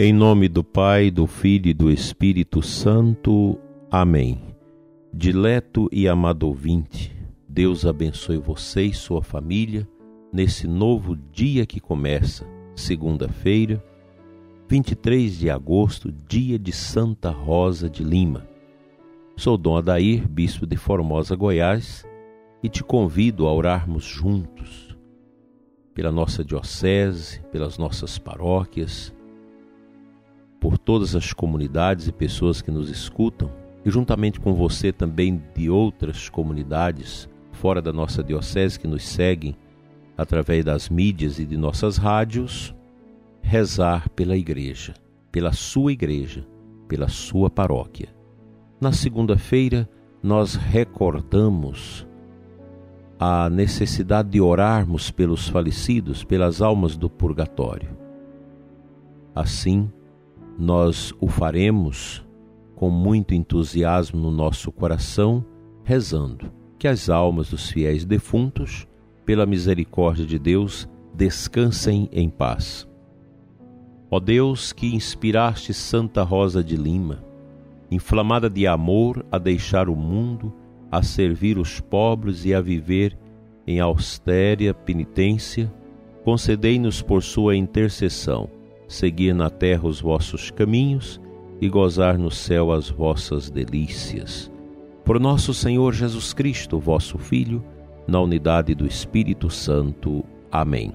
Em nome do Pai, do Filho e do Espírito Santo. Amém. Dileto e amado ouvinte, Deus abençoe você e sua família nesse novo dia que começa, segunda-feira, 23 de agosto, dia de Santa Rosa de Lima. Sou Dom Adair, bispo de Formosa, Goiás, e te convido a orarmos juntos pela nossa diocese, pelas nossas paróquias, por todas as comunidades e pessoas que nos escutam, e juntamente com você também de outras comunidades fora da nossa diocese que nos seguem através das mídias e de nossas rádios, rezar pela igreja, pela sua igreja, pela sua paróquia. Na segunda-feira, nós recordamos a necessidade de orarmos pelos falecidos, pelas almas do purgatório. Assim, nós o faremos com muito entusiasmo no nosso coração, rezando que as almas dos fiéis defuntos, pela misericórdia de Deus, descansem em paz. Ó Deus, que inspiraste Santa Rosa de Lima, inflamada de amor a deixar o mundo, a servir os pobres e a viver em austéria penitência, concedei-nos por sua intercessão seguir na terra os vossos caminhos e gozar no céu as vossas delícias. Por nosso Senhor Jesus Cristo, vosso Filho, na unidade do Espírito Santo. Amém.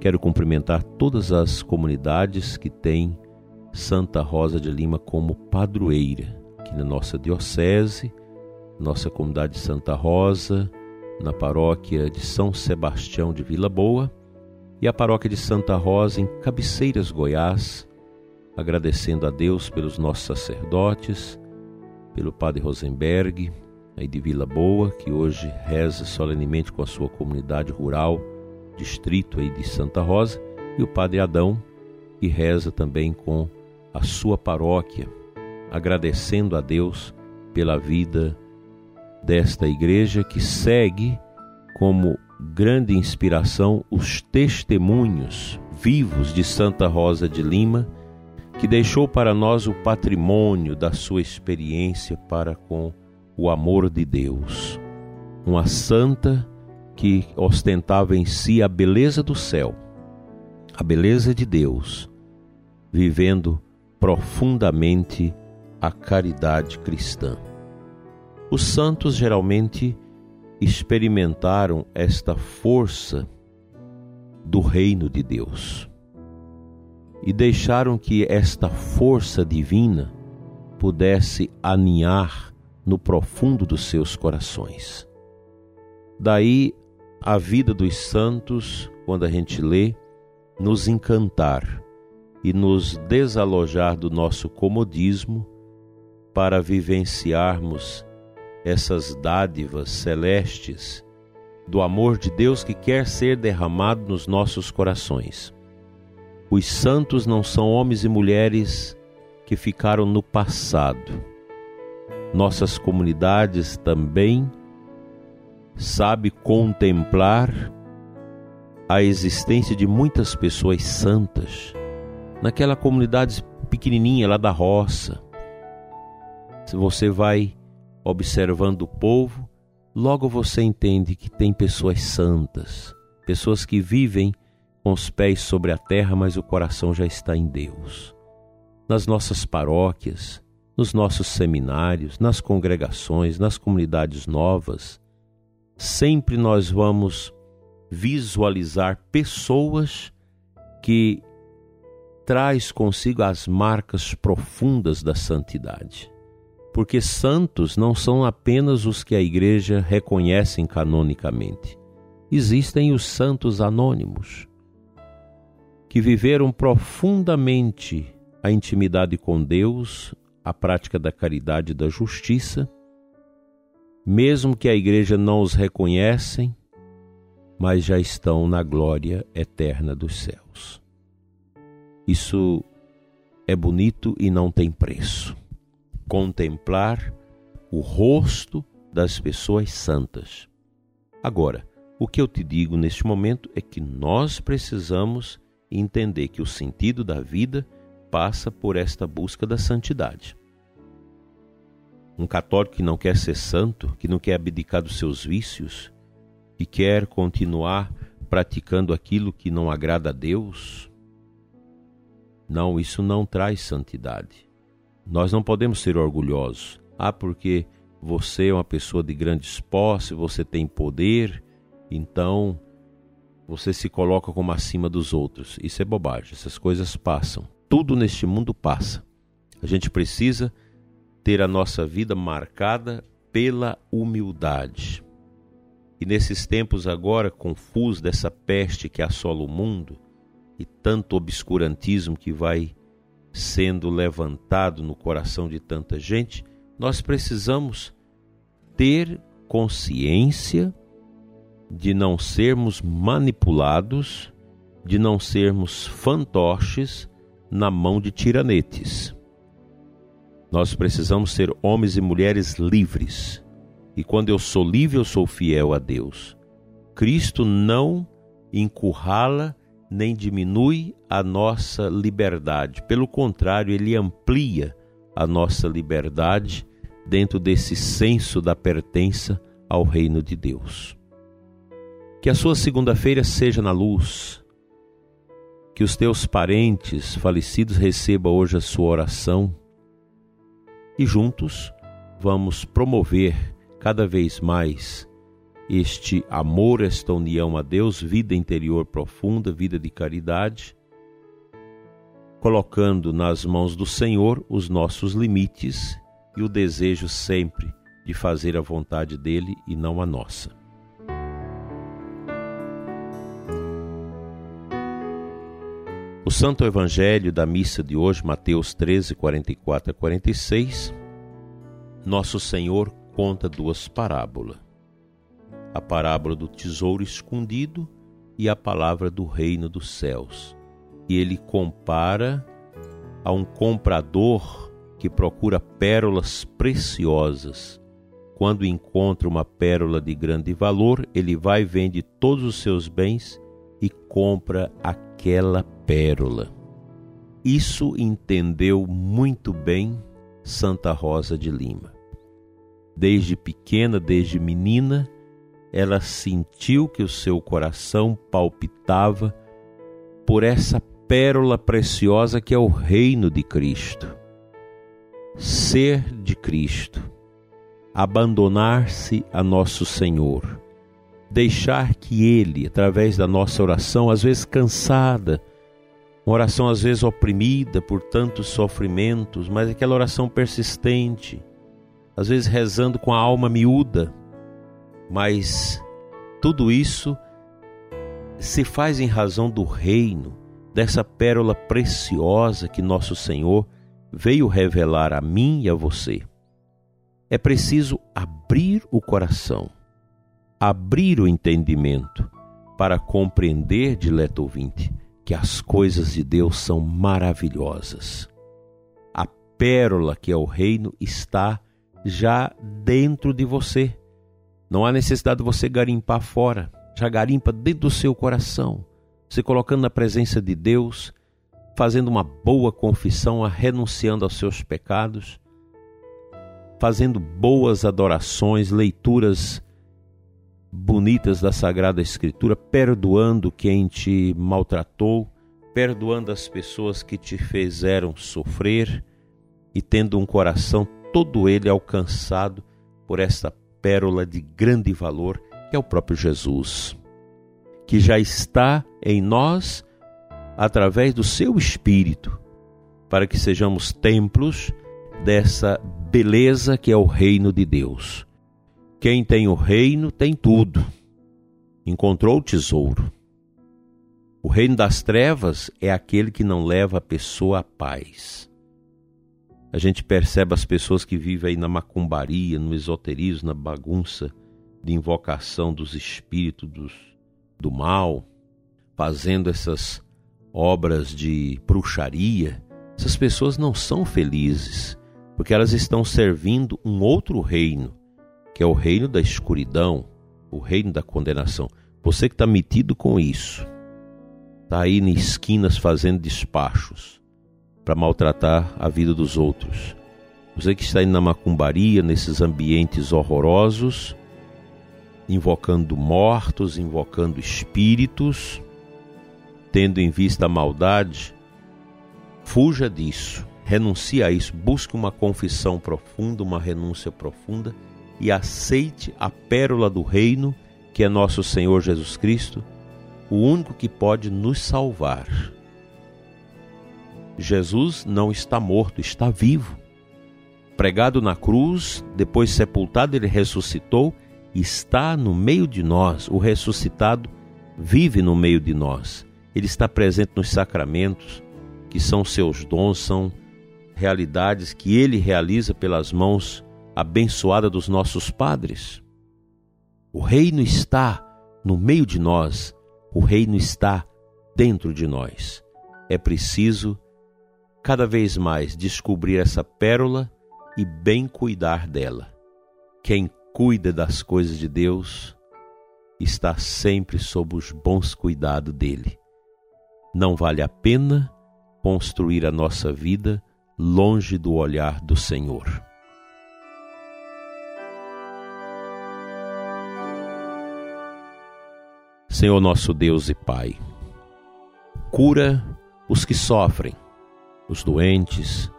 Quero cumprimentar todas as comunidades que têm Santa Rosa de Lima como padroeira, aqui na nossa diocese, nossa comunidade de Santa Rosa, na paróquia de São Sebastião de Vila Boa e a paróquia de Santa Rosa em Cabeceiras, Goiás, agradecendo a Deus pelos nossos sacerdotes, pelo Padre Rosenberg, aí de Vila Boa, que hoje reza solenemente com a sua comunidade rural, distrito aí de Santa Rosa, e o Padre Adão, que reza também com a sua paróquia, agradecendo a Deus pela vida desta igreja que segue como grande inspiração os testemunhos vivos de Santa Rosa de Lima, que deixou para nós o patrimônio da sua experiência para com o amor de Deus. Uma santa que ostentava em si a beleza do céu, a beleza de Deus, vivendo profundamente a caridade cristã. Os santos geralmente experimentaram esta força do reino de Deus e deixaram que esta força divina pudesse aninhar no profundo dos seus corações. Daí a vida dos santos, quando a gente lê, nos encantar e nos desalojar do nosso comodismo para vivenciarmos essas dádivas celestes do amor de Deus que quer ser derramado nos nossos corações. Os santos não são homens e mulheres que ficaram no passado. Nossas comunidades também sabe contemplar a existência de muitas pessoas santas naquela comunidade pequenininha lá da roça. Se você vai observando o povo, logo você entende que tem pessoas santas, pessoas que vivem com os pés sobre a terra, mas o coração já está em Deus. Nas nossas paróquias, nos nossos seminários, nas congregações, nas comunidades novas, sempre nós vamos visualizar pessoas que traz consigo as marcas profundas da santidade porque santos não são apenas os que a igreja reconhece canonicamente. Existem os santos anônimos, que viveram profundamente a intimidade com Deus, a prática da caridade e da justiça, mesmo que a igreja não os reconhecem, mas já estão na glória eterna dos céus. Isso é bonito e não tem preço contemplar o rosto das pessoas santas. Agora, o que eu te digo neste momento é que nós precisamos entender que o sentido da vida passa por esta busca da santidade. Um católico que não quer ser santo, que não quer abdicar dos seus vícios, que quer continuar praticando aquilo que não agrada a Deus, não, isso não traz santidade. Nós não podemos ser orgulhosos. Ah, porque você é uma pessoa de grandes posses, você tem poder, então você se coloca como acima dos outros. Isso é bobagem, essas coisas passam. Tudo neste mundo passa. A gente precisa ter a nossa vida marcada pela humildade. E nesses tempos agora confusos dessa peste que assola o mundo e tanto obscurantismo que vai sendo levantado no coração de tanta gente, nós precisamos ter consciência de não sermos manipulados, de não sermos fantoches na mão de tiranetes. Nós precisamos ser homens e mulheres livres. E quando eu sou livre, eu sou fiel a Deus. Cristo não encurrala nem diminui a nossa liberdade. Pelo contrário, ele amplia a nossa liberdade dentro desse senso da pertença ao reino de Deus. Que a sua segunda-feira seja na luz. Que os teus parentes falecidos recebam hoje a sua oração. E juntos vamos promover cada vez mais este amor, esta união a Deus, vida interior profunda, vida de caridade, colocando nas mãos do Senhor os nossos limites e o desejo sempre de fazer a vontade dele e não a nossa. O Santo Evangelho da missa de hoje, Mateus 13, 44 a 46, Nosso Senhor conta duas parábolas. A parábola do tesouro escondido e a palavra do reino dos céus. E ele compara a um comprador que procura pérolas preciosas. Quando encontra uma pérola de grande valor, ele vai, vende todos os seus bens e compra aquela pérola. Isso entendeu muito bem Santa Rosa de Lima. Desde pequena, desde menina, ela sentiu que o seu coração palpitava por essa pérola preciosa que é o reino de Cristo. Ser de Cristo, abandonar-se a nosso Senhor, deixar que Ele, através da nossa oração, às vezes cansada, uma oração às vezes oprimida por tantos sofrimentos, mas aquela oração persistente, às vezes rezando com a alma miúda, mas tudo isso se faz em razão do reino, dessa pérola preciosa que nosso Senhor veio revelar a mim e a você. É preciso abrir o coração, abrir o entendimento para compreender, dileto ouvinte, que as coisas de Deus são maravilhosas. A pérola que é o reino está já dentro de você. Não há necessidade de você garimpar fora, já garimpa dentro do seu coração, se colocando na presença de Deus, fazendo uma boa confissão, renunciando aos seus pecados, fazendo boas adorações, leituras bonitas da Sagrada Escritura, perdoando quem te maltratou, perdoando as pessoas que te fizeram sofrer e tendo um coração todo ele alcançado por esta pérola de grande valor que é o próprio Jesus, que já está em nós através do seu Espírito, para que sejamos templos dessa beleza que é o reino de Deus. Quem tem o reino tem tudo. Encontrou o tesouro. O reino das trevas é aquele que não leva a pessoa à paz. A gente percebe as pessoas que vivem aí na macumbaria, no esoterismo, na bagunça de invocação dos espíritos dos, do mal, fazendo essas obras de bruxaria. Essas pessoas não são felizes, porque elas estão servindo um outro reino que é o reino da escuridão, o reino da condenação. Você que está metido com isso, está aí em esquinas fazendo despachos, para maltratar a vida dos outros. Você que está indo na macumbaria, nesses ambientes horrorosos, invocando mortos, invocando espíritos, tendo em vista a maldade, fuja disso, renuncie a isso, busque uma confissão profunda, uma renúncia profunda e aceite a pérola do reino, que é nosso Senhor Jesus Cristo, o único que pode nos salvar. Jesus não está morto, está vivo. Pregado na cruz, depois sepultado, ele ressuscitou, está no meio de nós. O ressuscitado vive no meio de nós. Ele está presente nos sacramentos, que são seus dons, são realidades que ele realiza pelas mãos abençoadas dos nossos padres. O reino está no meio de nós, o reino está dentro de nós. É preciso cada vez mais descobrir essa pérola e bem cuidar dela. Quem cuida das coisas de Deus está sempre sob os bons cuidados dele. Não vale a pena construir a nossa vida longe do olhar do Senhor. Senhor nosso Deus e Pai, cura os que sofrem, os doentes,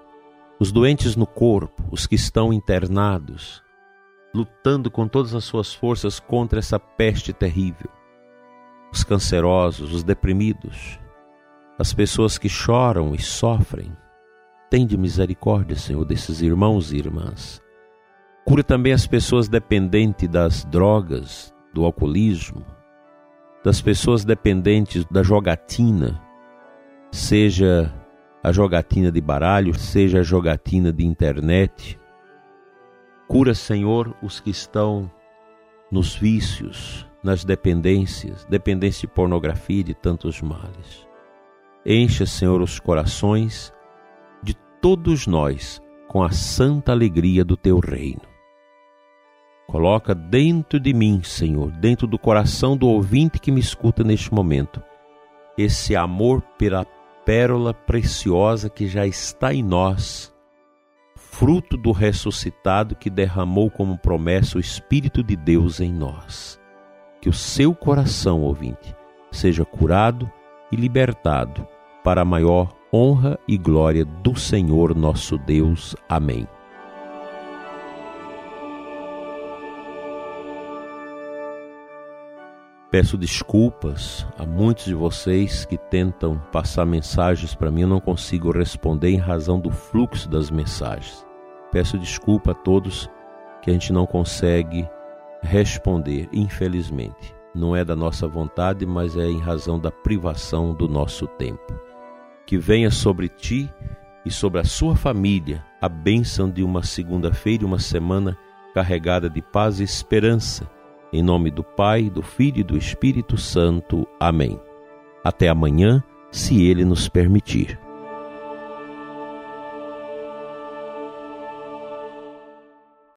os doentes no corpo, os que estão internados, lutando com todas as suas forças contra essa peste terrível, os cancerosos, os deprimidos, as pessoas que choram e sofrem. Tende misericórdia, Senhor, desses irmãos e irmãs. Cura também as pessoas dependentes das drogas, do alcoolismo, das pessoas dependentes da jogatina, seja a jogatina de baralho, seja a jogatina de internet. Cura, Senhor, os que estão nos vícios, nas dependências, dependência de pornografia e de tantos males. Encha, Senhor, os corações de todos nós com a santa alegria do teu reino. Coloca dentro de mim, Senhor, dentro do coração do ouvinte que me escuta neste momento, esse amor pela pérola preciosa que já está em nós, fruto do ressuscitado que derramou como promessa o Espírito de Deus em nós. Que o seu coração, ouvinte, seja curado e libertado para a maior honra e glória do Senhor nosso Deus. Amém. Peço desculpas a muitos de vocês que tentam passar mensagens para mim, eu não consigo responder em razão do fluxo das mensagens. Peço desculpa a todos que a gente não consegue responder, infelizmente. Não é da nossa vontade, mas é em razão da privação do nosso tempo. Que venha sobre ti e sobre a sua família a bênção de uma segunda-feira e uma semana carregada de paz e esperança em nome do Pai, do Filho e do Espírito Santo. Amém. Até amanhã, se Ele nos permitir.